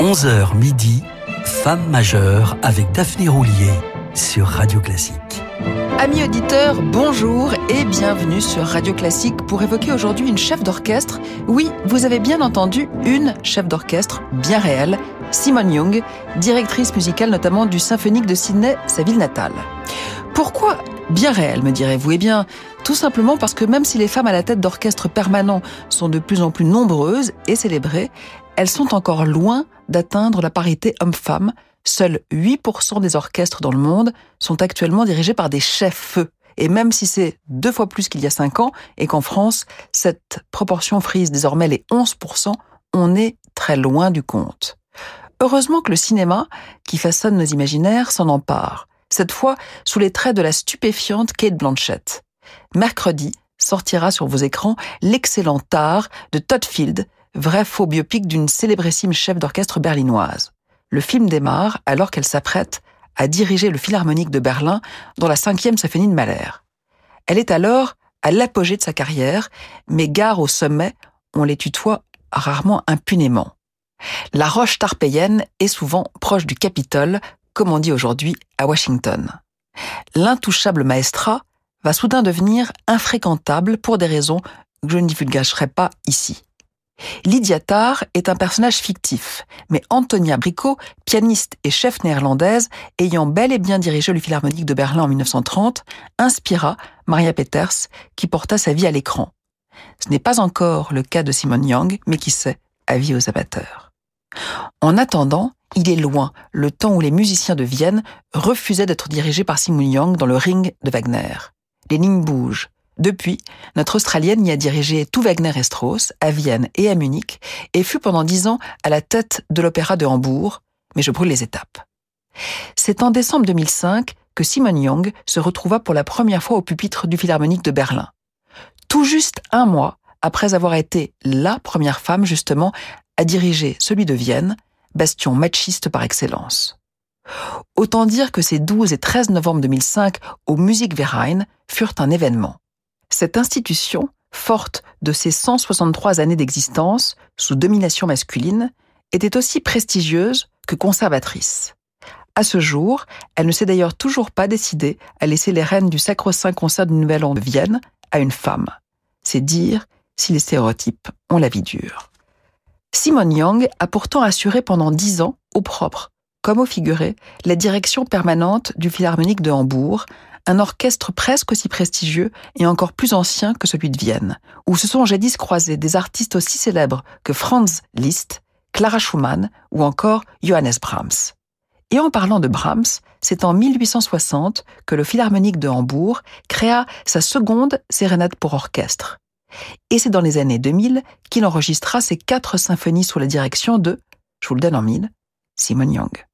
11h midi, Femme majeure avec Daphné Roulier sur Radio Classique. Amis auditeurs, bonjour et bienvenue sur Radio Classique pour évoquer aujourd'hui une chef d'orchestre. Oui, vous avez bien entendu, une chef d'orchestre bien réelle, Simone Young, directrice musicale notamment du Symphonique de Sydney, sa ville natale. Pourquoi bien réelle, me direz-vous? Eh bien, tout simplement parce que même si les femmes à la tête d'orchestre permanent sont de plus en plus nombreuses et célébrées, elles sont encore loin d'atteindre la parité homme-femme. Seuls 8% des orchestres dans le monde sont actuellement dirigés par des chefs-feux. Et même si c'est deux fois plus qu'il y a cinq ans, et qu'en France, cette proportion frise désormais les 11%, on est très loin du compte. Heureusement que le cinéma, qui façonne nos imaginaires, s'en empare. Cette fois, sous les traits de la stupéfiante Kate Blanchett. Mercredi, sortira sur vos écrans l'excellent art de Todd Field, vrai faux biopic d'une célébrissime chef d'orchestre berlinoise. Le film démarre alors qu'elle s'apprête à diriger le Philharmonique de Berlin dans la cinquième symphonie de Mahler. Elle est alors à l'apogée de sa carrière, mais gare au sommet, on les tutoie rarement impunément. La roche tarpéienne est souvent proche du Capitole, comme on dit aujourd'hui à Washington. L'intouchable maestra va soudain devenir infréquentable pour des raisons que je ne divulgagerai pas ici. Lydia Tarr est un personnage fictif, mais Antonia Bricot, pianiste et chef néerlandaise, ayant bel et bien dirigé le Philharmonique de Berlin en 1930, inspira Maria Peters, qui porta sa vie à l'écran. Ce n'est pas encore le cas de Simone Young, mais qui sait, avis aux amateurs. En attendant, il est loin le temps où les musiciens de Vienne refusaient d'être dirigés par Simone Young dans le ring de Wagner. Les lignes bougent, depuis, notre Australienne y a dirigé tout Wagner et Strauss, à Vienne et à Munich, et fut pendant dix ans à la tête de l'Opéra de Hambourg, mais je brûle les étapes. C'est en décembre 2005 que Simon Young se retrouva pour la première fois au pupitre du Philharmonique de Berlin. Tout juste un mois après avoir été la première femme, justement, à diriger celui de Vienne, bastion machiste par excellence. Autant dire que ces 12 et 13 novembre 2005 au Musikverein furent un événement. Cette institution, forte de ses 163 années d'existence sous domination masculine, était aussi prestigieuse que conservatrice. À ce jour, elle ne s'est d'ailleurs toujours pas décidée à laisser les rênes du sacro-saint concert du Nouvel An de Vienne à une femme. C'est dire si les stéréotypes ont la vie dure. Simone Young a pourtant assuré pendant dix ans, au propre comme au figuré, la direction permanente du Philharmonique de Hambourg, un orchestre presque aussi prestigieux et encore plus ancien que celui de Vienne, où se sont jadis croisés des artistes aussi célèbres que Franz Liszt, Clara Schumann ou encore Johannes Brahms. Et en parlant de Brahms, c'est en 1860 que le Philharmonique de Hambourg créa sa seconde sérénade pour orchestre. Et c'est dans les années 2000 qu'il enregistra ses quatre symphonies sous la direction de, donne en Simon Young.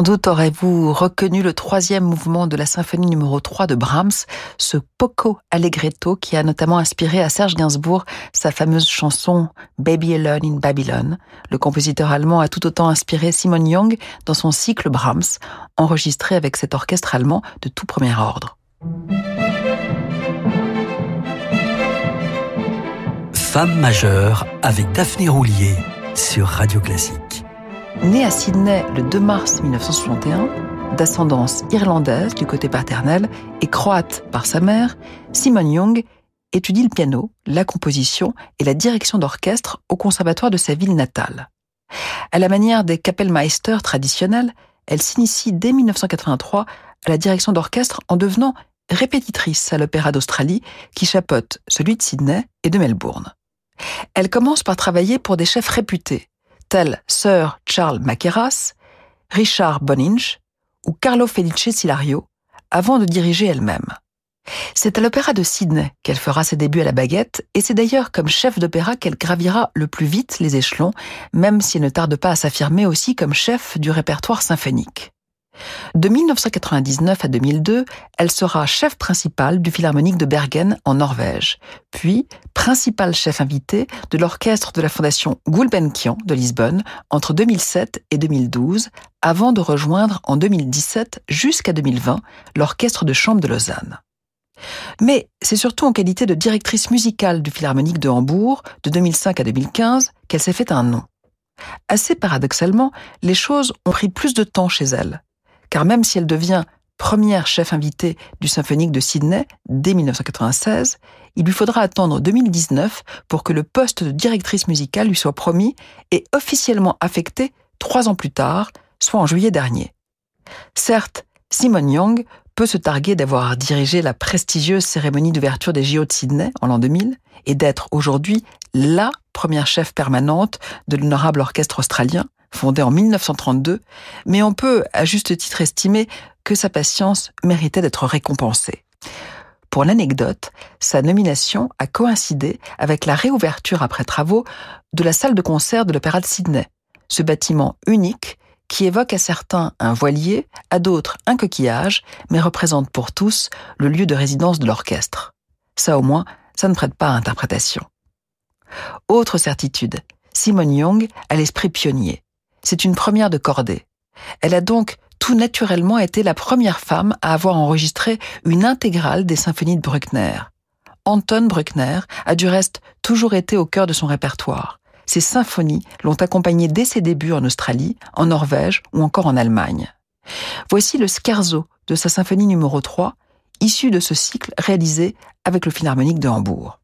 Sans doute aurez-vous reconnu le troisième mouvement de la symphonie numéro 3 de Brahms, ce Poco Allegretto qui a notamment inspiré à Serge Gainsbourg sa fameuse chanson Baby Alone in Babylon. Le compositeur allemand a tout autant inspiré Simon Young dans son cycle Brahms, enregistré avec cet orchestre allemand de tout premier ordre. Femme majeure avec Daphné Roulier sur Radio Classique. Né à Sydney le 2 mars 1961, d'ascendance irlandaise du côté paternel et croate par sa mère, Simon Young étudie le piano, la composition et la direction d'orchestre au conservatoire de sa ville natale. À la manière des Kapellmeister traditionnels, elle s'initie dès 1983 à la direction d'orchestre en devenant répétitrice à l'Opéra d'Australie qui chapeaute celui de Sydney et de Melbourne. Elle commence par travailler pour des chefs réputés, tels Sir Charles Mackerras, Richard Boninch ou Carlo Felice Silario, avant de diriger elle-même. C'est à l'Opéra de Sydney qu'elle fera ses débuts à la baguette, et c'est d'ailleurs comme chef d'opéra qu'elle gravira le plus vite les échelons, même si elle ne tarde pas à s'affirmer aussi comme chef du répertoire symphonique. De 1999 à 2002, elle sera chef principale du Philharmonique de Bergen en Norvège, puis principal chef invité de l'orchestre de la Fondation Gulbenkian de Lisbonne entre 2007 et 2012, avant de rejoindre en 2017 jusqu'à 2020 l'orchestre de chambre de Lausanne. Mais c'est surtout en qualité de directrice musicale du Philharmonique de Hambourg de 2005 à 2015 qu'elle s'est fait un nom. Assez paradoxalement, les choses ont pris plus de temps chez elle car même si elle devient première chef invitée du symphonique de Sydney dès 1996, il lui faudra attendre 2019 pour que le poste de directrice musicale lui soit promis et officiellement affecté trois ans plus tard, soit en juillet dernier. Certes, Simon Young peut se targuer d'avoir dirigé la prestigieuse cérémonie d'ouverture des JO de Sydney en l'an 2000 et d'être aujourd'hui la première chef permanente de l'honorable orchestre australien, fondé en 1932, mais on peut à juste titre estimer que sa patience méritait d'être récompensée. Pour l'anecdote, sa nomination a coïncidé avec la réouverture après travaux de la salle de concert de l'Opéra de Sydney, ce bâtiment unique qui évoque à certains un voilier, à d'autres un coquillage, mais représente pour tous le lieu de résidence de l'orchestre. Ça au moins, ça ne prête pas à interprétation. Autre certitude, Simone Young a l'esprit pionnier. C'est une première de cordée. Elle a donc tout naturellement été la première femme à avoir enregistré une intégrale des symphonies de Bruckner. Anton Bruckner a du reste toujours été au cœur de son répertoire. Ses symphonies l'ont accompagné dès ses débuts en Australie, en Norvège ou encore en Allemagne. Voici le scherzo de sa symphonie numéro 3, issu de ce cycle réalisé avec le Philharmonique de Hambourg.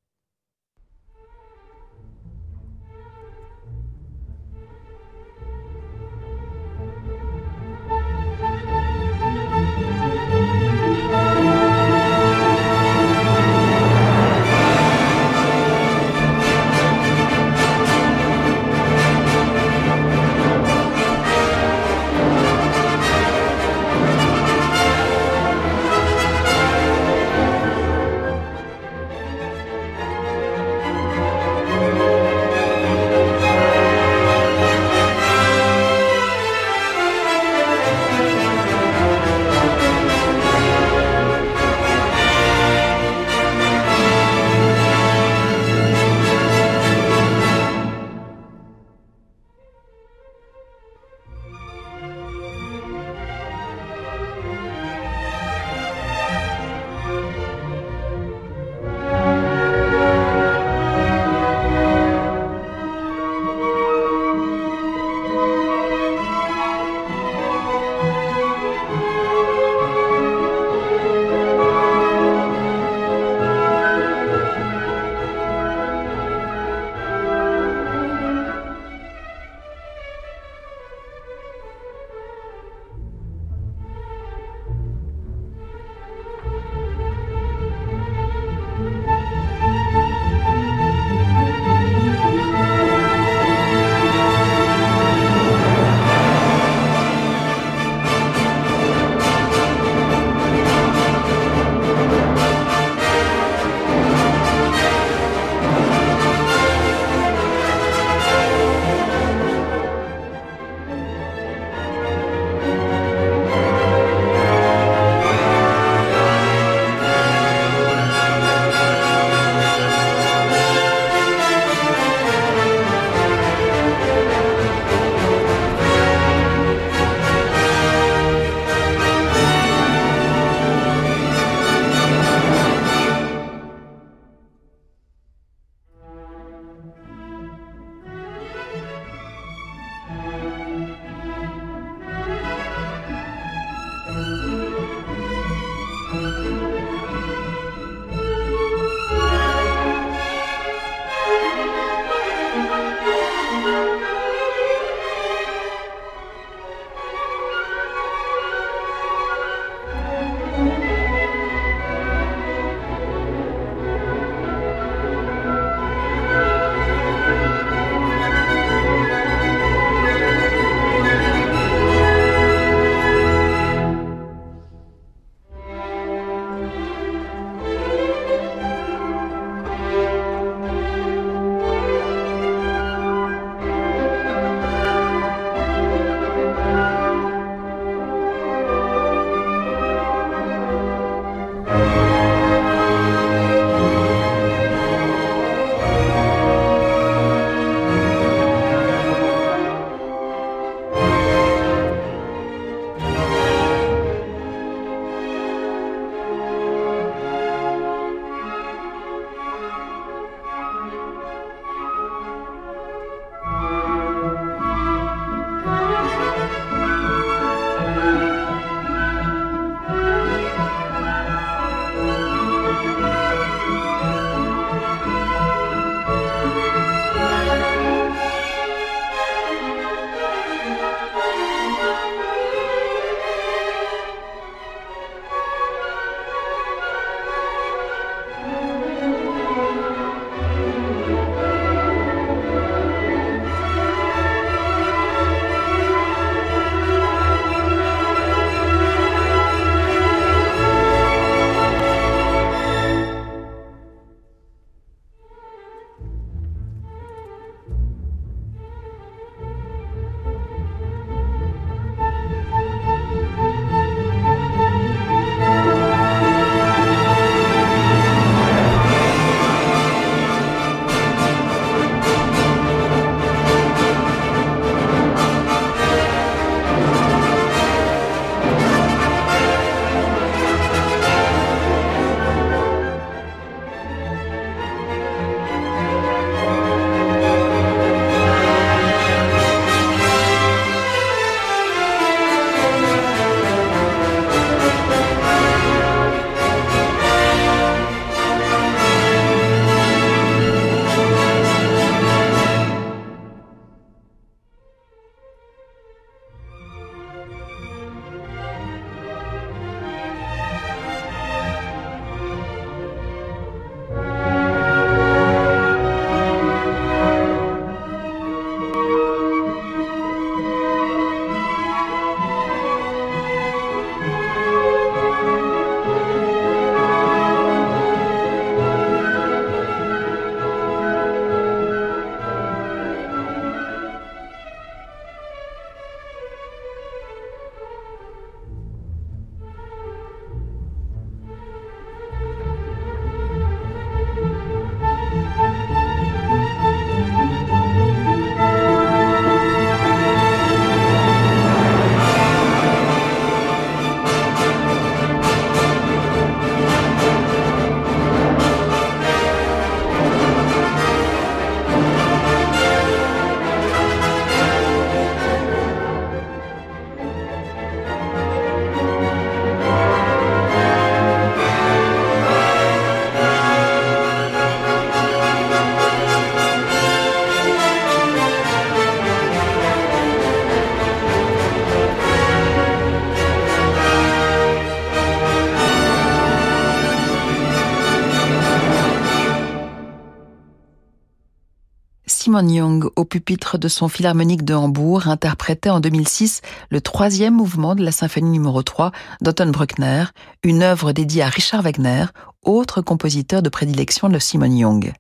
Simon Young, au pupitre de son philharmonique de Hambourg, interprétait en 2006 le troisième mouvement de la symphonie numéro 3 d'Otton Bruckner, une œuvre dédiée à Richard Wagner, autre compositeur de prédilection de Simon Young.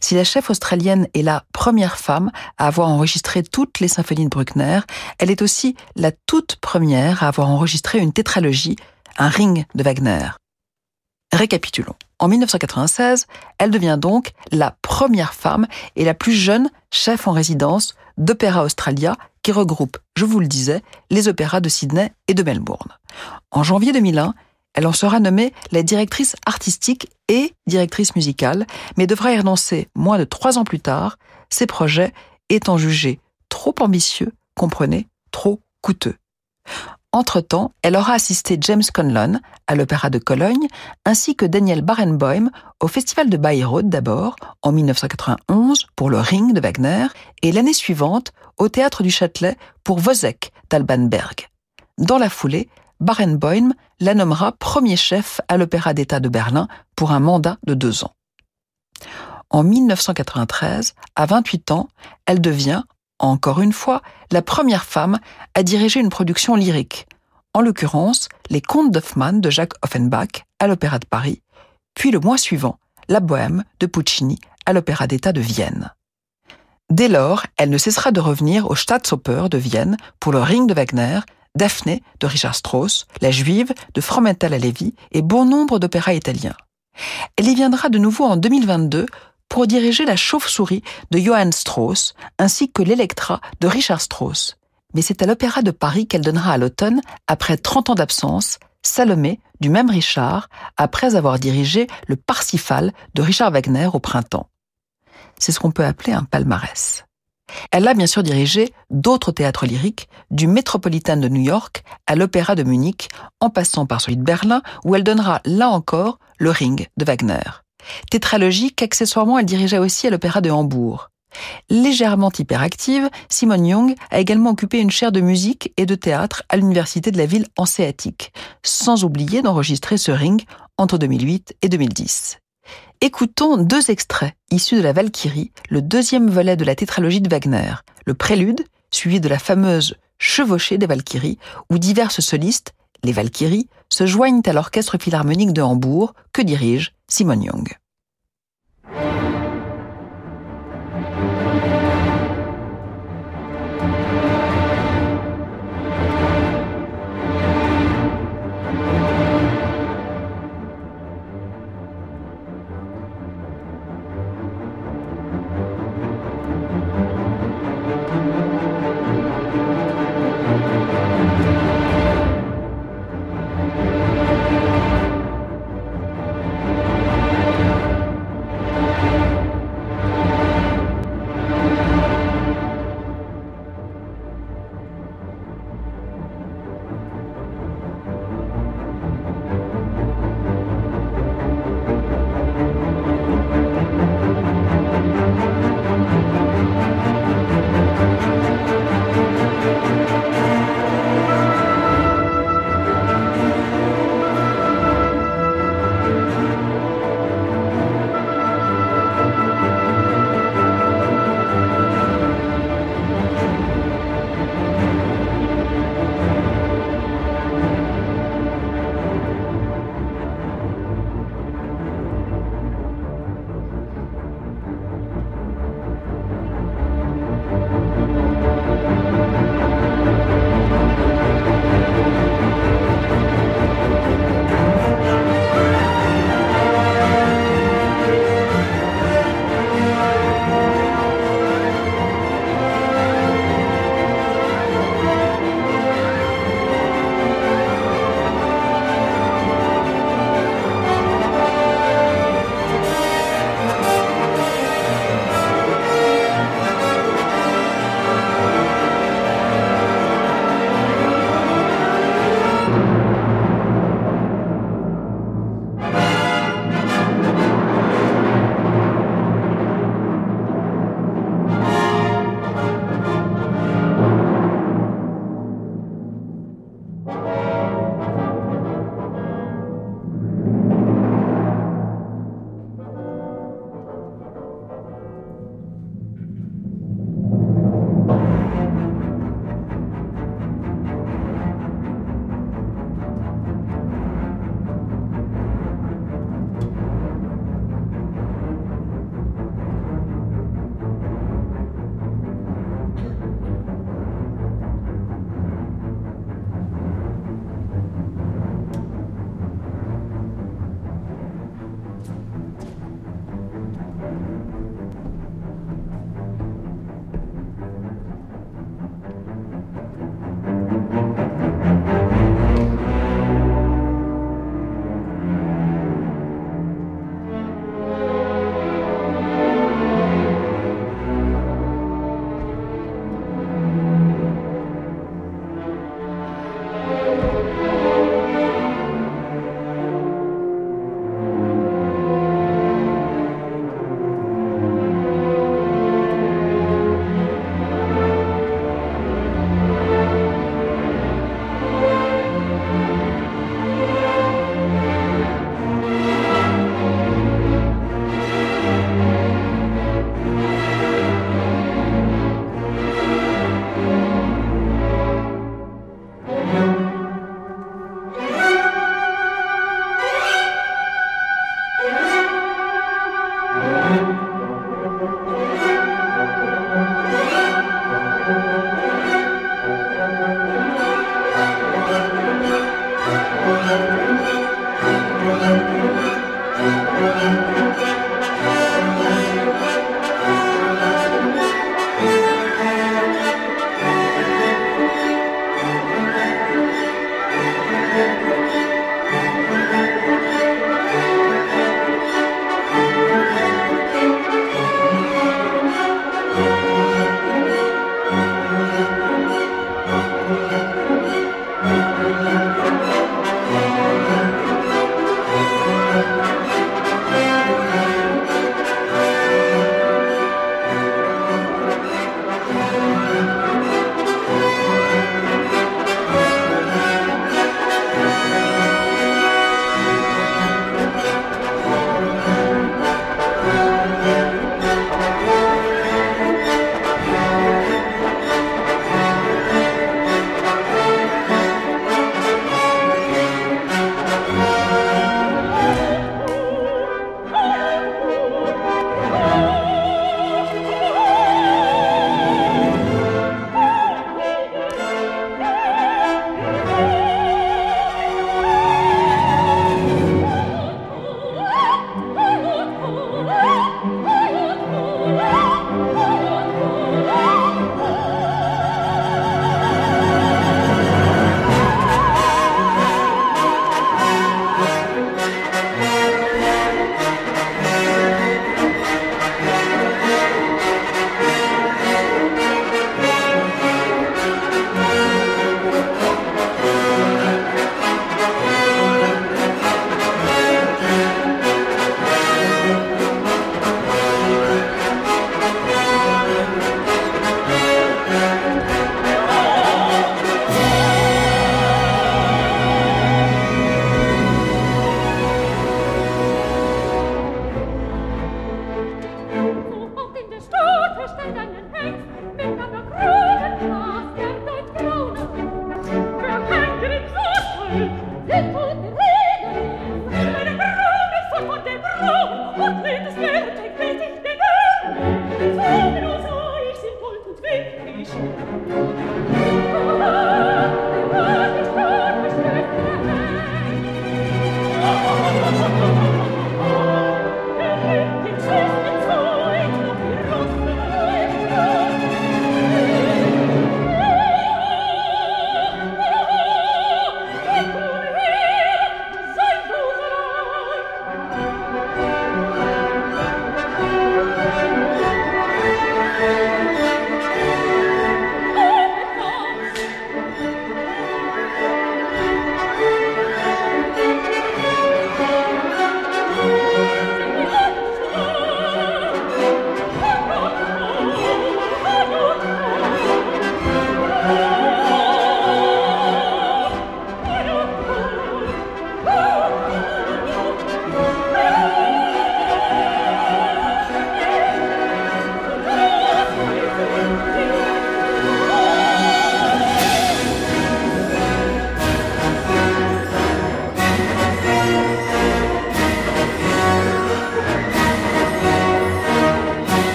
Si la chef australienne est la première femme à avoir enregistré toutes les symphonies de Bruckner, elle est aussi la toute première à avoir enregistré une tétralogie, un ring de Wagner. Récapitulons. En 1996, elle devient donc la première femme et la plus jeune chef en résidence d'Opéra Australia qui regroupe, je vous le disais, les opéras de Sydney et de Melbourne. En janvier 2001, elle en sera nommée la directrice artistique et directrice musicale, mais devra y renoncer moins de trois ans plus tard, ses projets étant jugés trop ambitieux, comprenez, trop coûteux. Entre-temps, elle aura assisté James Conlon à l'Opéra de Cologne, ainsi que Daniel Barenboim au Festival de Bayreuth d'abord, en 1991 pour le Ring de Wagner, et l'année suivante au Théâtre du Châtelet pour Wozzeck d'Albanberg. Dans la foulée, Barenboim la nommera premier chef à l'Opéra d'État de Berlin pour un mandat de deux ans. En 1993, à 28 ans, elle devient, encore une fois, la première femme à diriger une production lyrique, en l'occurrence Les Contes d'Hoffmann de Jacques Offenbach à l'Opéra de Paris, puis le mois suivant, La Bohème de Puccini à l'Opéra d'État de Vienne. Dès lors, elle ne cessera de revenir au Staatsoper de Vienne pour le Ring de Wagner, Daphné de Richard Strauss, La Juive de Fromental à Lévy et bon nombre d'opéras italiens. Elle y viendra de nouveau en 2022 pour diriger La Chauve-souris de Johann Strauss ainsi que l'Electra de Richard Strauss. Mais c'est à l'Opéra de Paris qu'elle donnera à l'automne, après 30 ans d'absence, Salomé du même Richard, après avoir dirigé le Parsifal de Richard Wagner au printemps. C'est ce qu'on peut appeler un palmarès. Elle a bien sûr dirigé d'autres théâtres lyriques, du Metropolitan de New York à l'Opéra de Munich, en passant par celui de Berlin, où elle donnera là encore le Ring de Wagner. Tétralogie qu'accessoirement elle dirigeait aussi à l'Opéra de Hambourg. Légèrement hyperactive, Simone Young a également occupé une chaire de musique et de théâtre à l'Université de la ville hanséatique, sans oublier d'enregistrer ce ring entre 2008 et 2010. Écoutons deux extraits issus de la Valkyrie, le deuxième volet de la tétralogie de Wagner, le prélude, suivi de la fameuse Chevauchée des Valkyries, où diverses solistes, les Valkyries, se joignent à l'orchestre philharmonique de Hambourg que dirige Simon Young.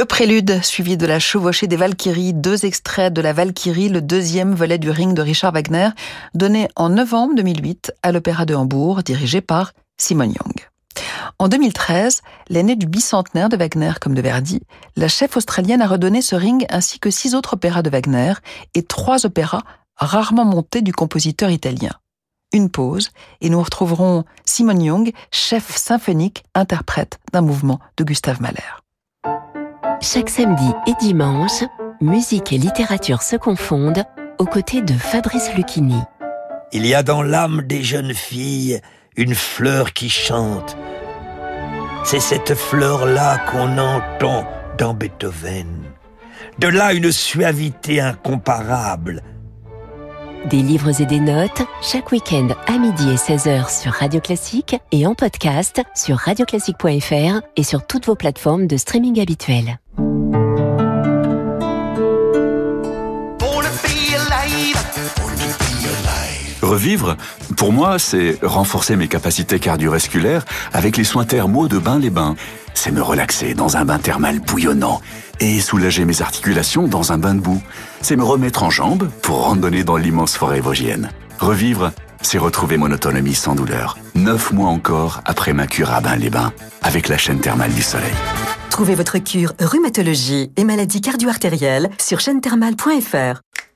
Le prélude, suivi de la chevauchée des Valkyries, deux extraits de la Valkyrie, le deuxième volet du Ring de Richard Wagner, donné en novembre 2008 à l'Opéra de Hambourg, dirigé par Simon Young. En 2013, l'année du bicentenaire de Wagner comme de Verdi, la chef australienne a redonné ce ring ainsi que six autres opéras de Wagner et trois opéras rarement montés du compositeur italien. Une pause et nous retrouverons Simon Young, chef symphonique, interprète d'un mouvement de Gustave Mahler. Chaque samedi et dimanche, musique et littérature se confondent aux côtés de Fabrice Lucchini. Il y a dans l'âme des jeunes filles une fleur qui chante. C'est cette fleur-là qu'on entend dans Beethoven. De là une suavité incomparable. Des livres et des notes, chaque week-end à midi et 16h sur Radio Classique et en podcast sur radioclassique.fr et sur toutes vos plateformes de streaming habituelles. Revivre, pour moi, c'est renforcer mes capacités cardiovasculaires avec les soins thermaux de Bain-les-Bains. C'est me relaxer dans un bain thermal bouillonnant et soulager mes articulations dans un bain de boue. C'est me remettre en jambes pour randonner dans l'immense forêt vosgienne. Revivre, c'est retrouver mon autonomie sans douleur. Neuf mois encore après ma cure à Bain-les-Bains avec la chaîne thermale du soleil. Trouvez votre cure rhumatologie et maladies cardio-artérielles sur chaîne-thermale.fr.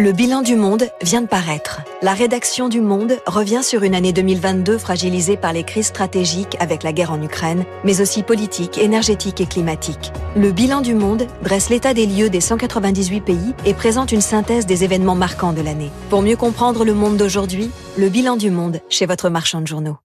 Le bilan du monde vient de paraître. La rédaction du Monde revient sur une année 2022 fragilisée par les crises stratégiques avec la guerre en Ukraine, mais aussi politique, énergétique et climatique. Le bilan du Monde dresse l'état des lieux des 198 pays et présente une synthèse des événements marquants de l'année. Pour mieux comprendre le monde d'aujourd'hui, le bilan du monde chez votre marchand de journaux.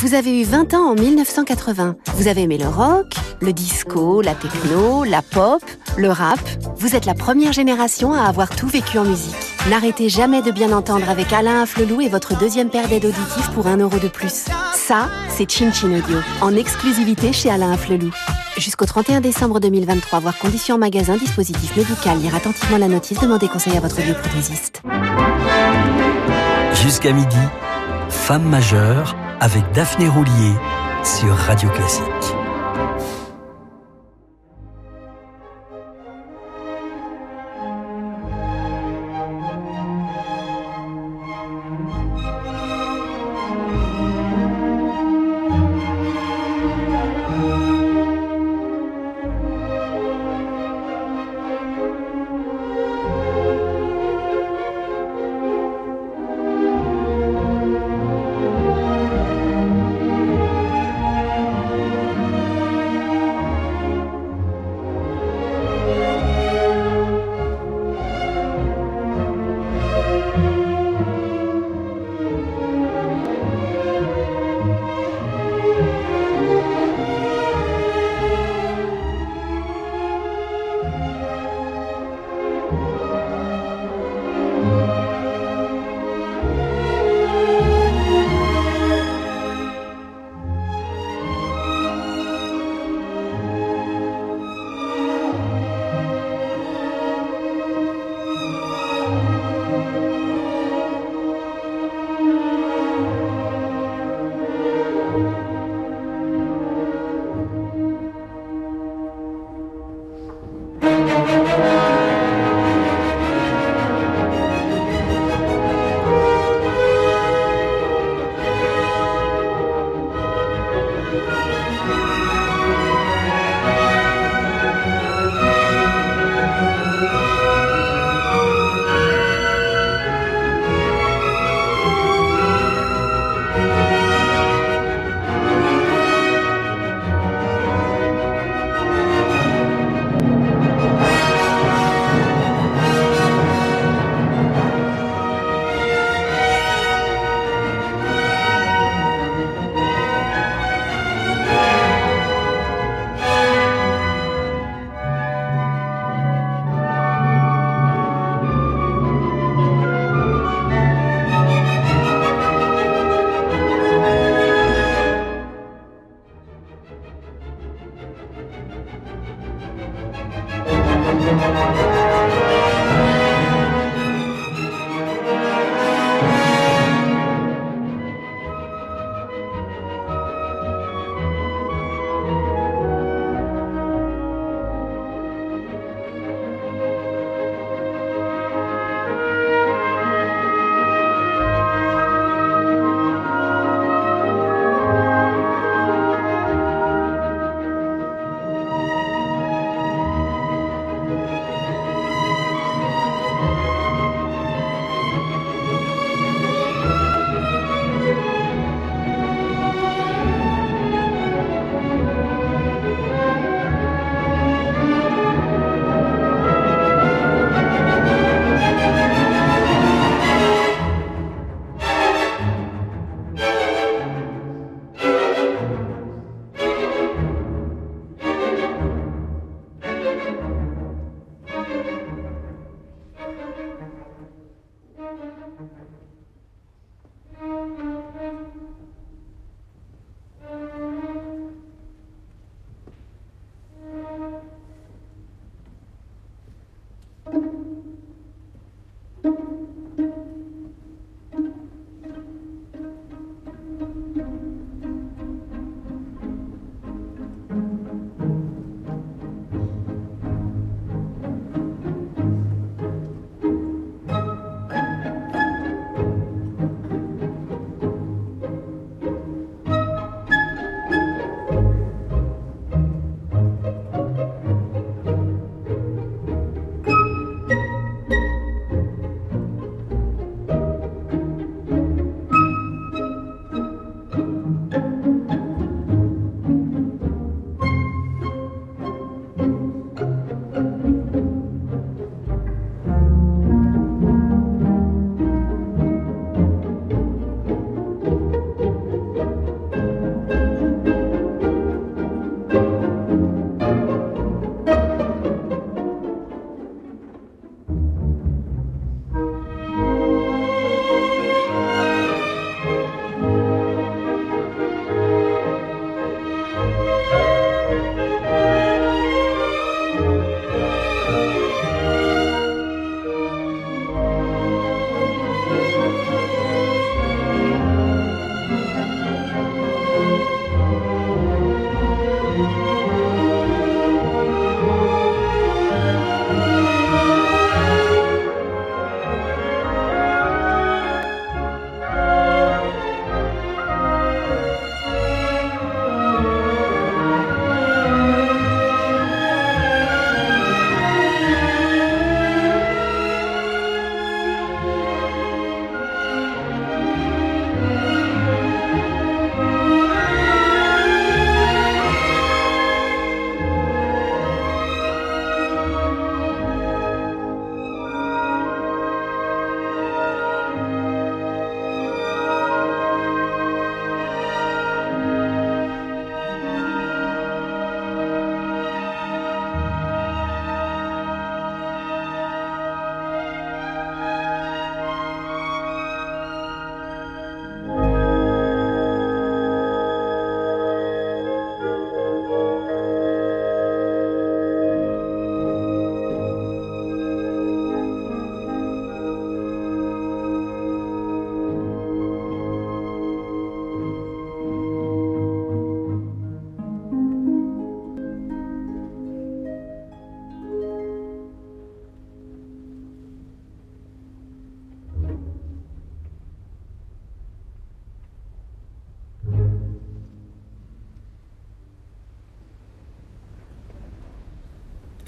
Vous avez eu 20 ans en 1980. Vous avez aimé le rock, le disco, la techno, la pop, le rap. Vous êtes la première génération à avoir tout vécu en musique. N'arrêtez jamais de bien entendre avec Alain Afflelou et votre deuxième paire d'aides auditives pour 1 euro de plus. Ça, c'est Chin Chin Audio, en exclusivité chez Alain Afflelou. Jusqu'au 31 décembre 2023, voir conditions en magasin, dispositif médical, lire attentivement la notice, demandez conseil à votre bioprothésiste. Jusqu'à midi, Femme majeure avec Daphné Roulier sur Radio Classique.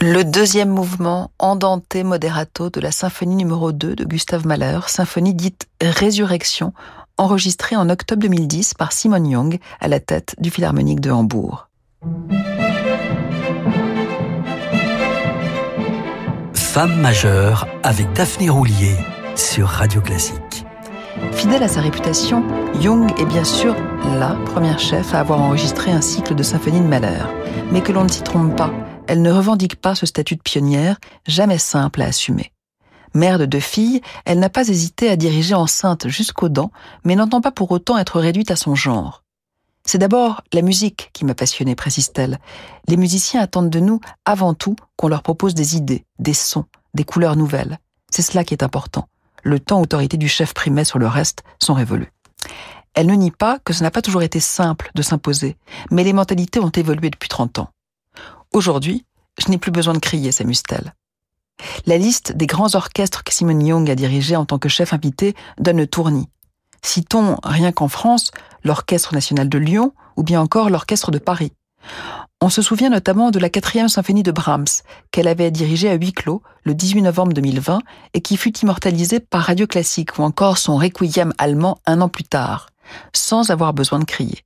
Le deuxième mouvement, Andante Moderato de la symphonie numéro 2 de Gustave Mahler, symphonie dite Résurrection, enregistrée en octobre 2010 par Simon Young à la tête du Philharmonique de Hambourg. Femme majeure avec Daphné Roulier sur Radio Classique. Fidèle à sa réputation, Jung est bien sûr la première chef à avoir enregistré un cycle de symphonies de Mahler. Mais que l'on ne s'y trompe pas, elle ne revendique pas ce statut de pionnière, jamais simple à assumer. Mère de deux filles, elle n'a pas hésité à diriger enceinte jusqu'aux dents, mais n'entend pas pour autant être réduite à son genre. C'est d'abord la musique qui m'a passionnée, précise-t-elle. Les musiciens attendent de nous, avant tout, qu'on leur propose des idées, des sons, des couleurs nouvelles. C'est cela qui est important. Le temps autorité du chef primait sur le reste sont révolus. Elle ne nie pas que ce n'a pas toujours été simple de s'imposer, mais les mentalités ont évolué depuis 30 ans. Aujourd'hui, je n'ai plus besoin de crier, s'amuse-t-elle. La liste des grands orchestres que Simone Young a dirigés en tant que chef invité donne le tournis. Citons, rien qu'en France, l'Orchestre national de Lyon ou bien encore l'Orchestre de Paris. On se souvient notamment de la quatrième symphonie de Brahms, qu'elle avait dirigée à huis clos le 18 novembre 2020 et qui fut immortalisée par Radio Classique ou encore son requiem allemand un an plus tard, sans avoir besoin de crier.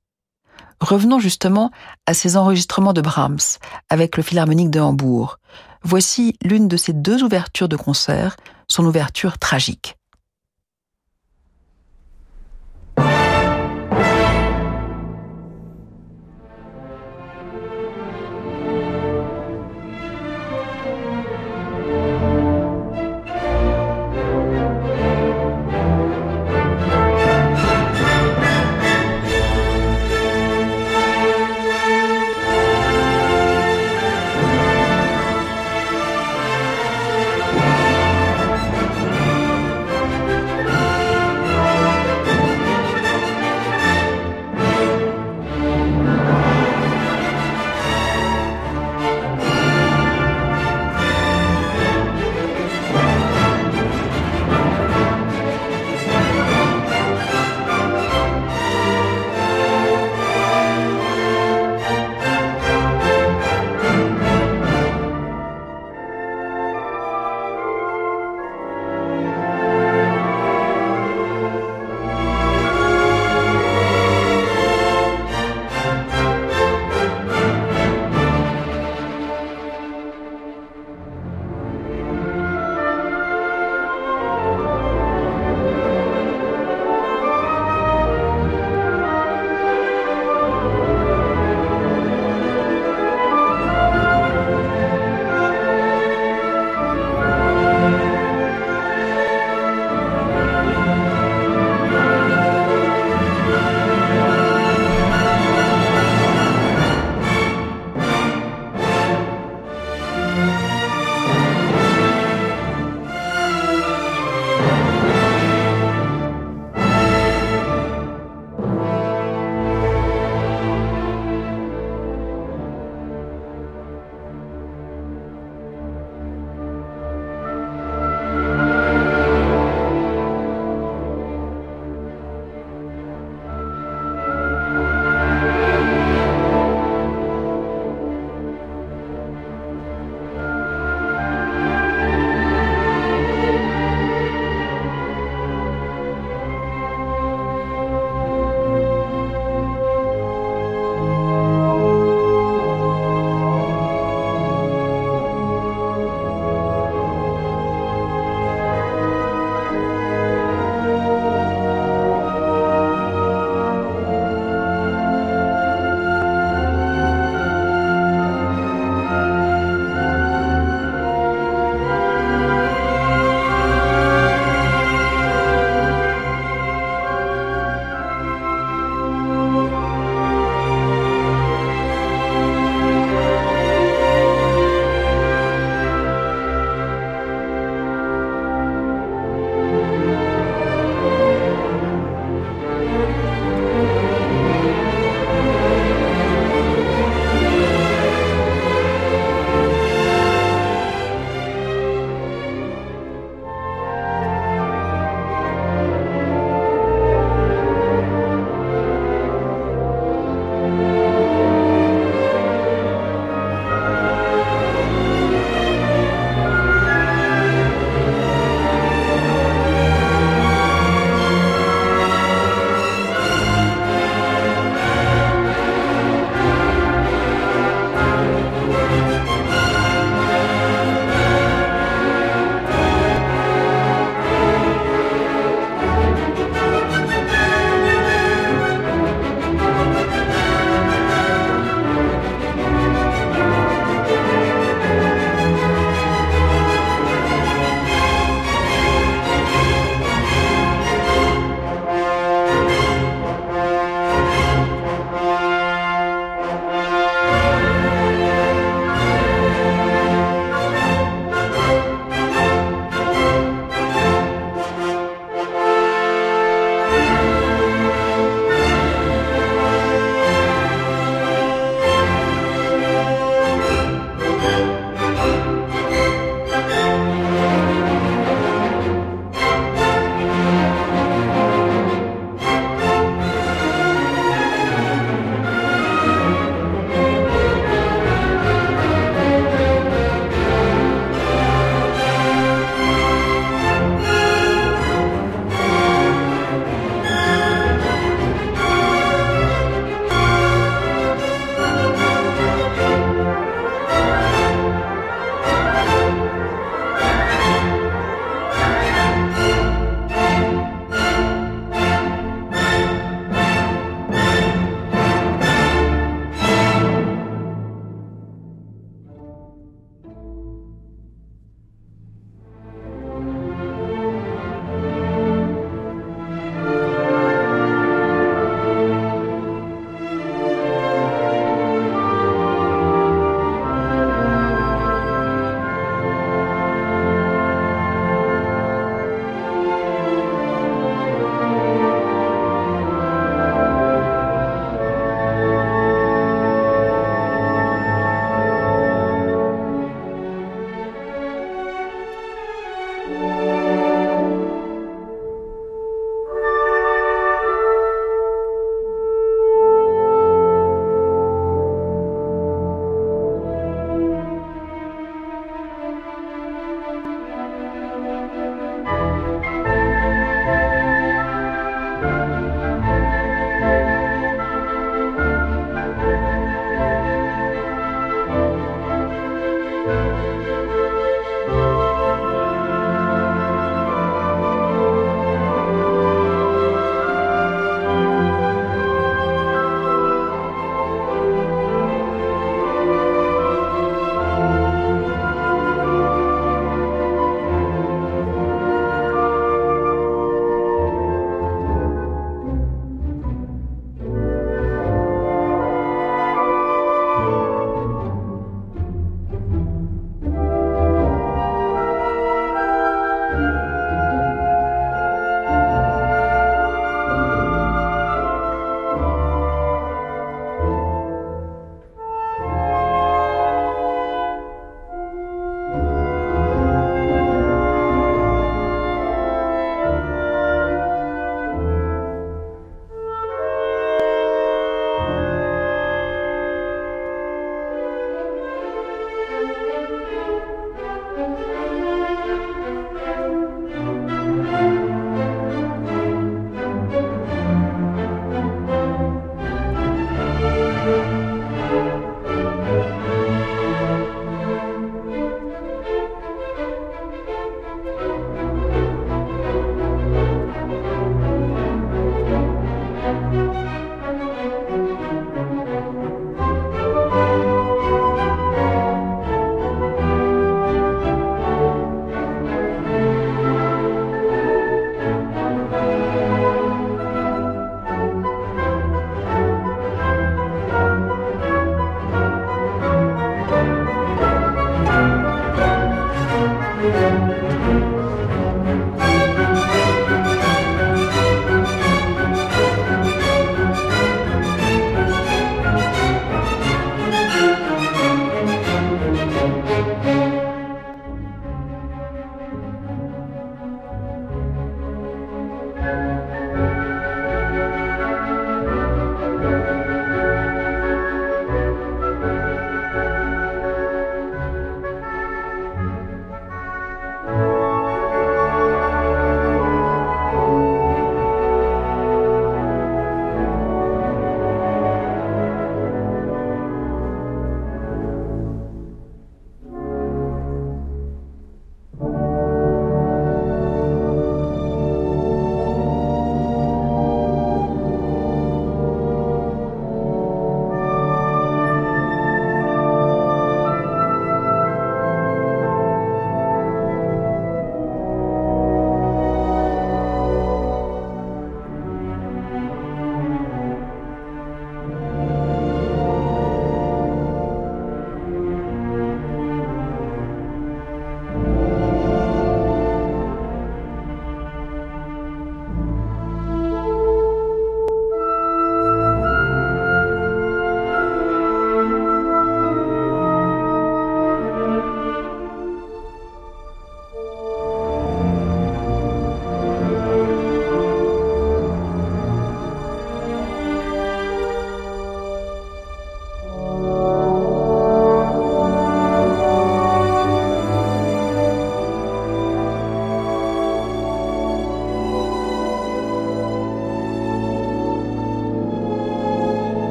Revenons justement à ces enregistrements de Brahms avec le Philharmonique de Hambourg. Voici l'une de ces deux ouvertures de concert, son ouverture tragique.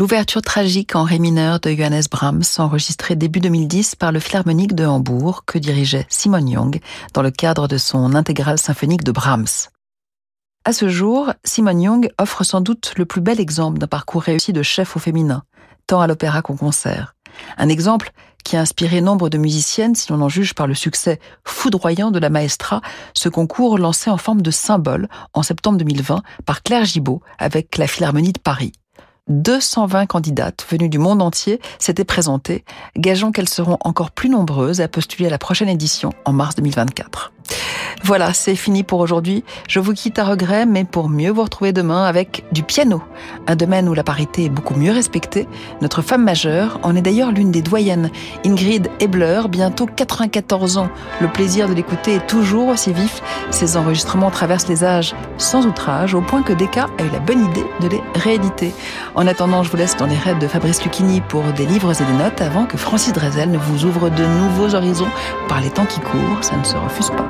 L'ouverture tragique en ré mineur de Johannes Brahms, enregistrée début 2010 par le Philharmonique de Hambourg, que dirigeait Simon Young dans le cadre de son intégrale symphonique de Brahms. À ce jour, Simon Young offre sans doute le plus bel exemple d'un parcours réussi de chef au féminin, tant à l'opéra qu'au concert. Un exemple qui a inspiré nombre de musiciennes si l'on en juge par le succès foudroyant de la maestra, ce concours lancé en forme de symbole en septembre 2020 par Claire Gibault avec la Philharmonie de Paris. 220 candidates venues du monde entier s'étaient présentées, gageant qu'elles seront encore plus nombreuses à postuler à la prochaine édition en mars 2024. Voilà, c'est fini pour aujourd'hui. Je vous quitte à regret, mais pour mieux vous retrouver demain avec du piano, un domaine où la parité est beaucoup mieux respectée. Notre femme majeure en est d'ailleurs l'une des doyennes. Ingrid Ebler, bientôt 94 ans. Le plaisir de l'écouter est toujours aussi vif. Ses enregistrements traversent les âges sans outrage, au point que Decca a eu la bonne idée de les rééditer. En attendant, je vous laisse dans les rêves de Fabrice Lucchini pour des livres et des notes avant que Francis Drezel ne vous ouvre de nouveaux horizons par les temps qui courent. Ça ne se refuse pas.